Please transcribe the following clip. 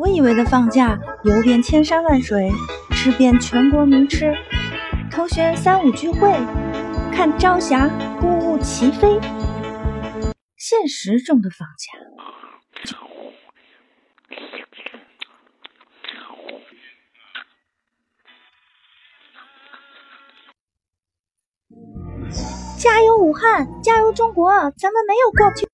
我以为的放假，游遍千山万水，吃遍全国名吃，同学三五聚会，看朝霞，物物齐飞。现实中的放假，加油武汉，加油中国，咱们没有过不去。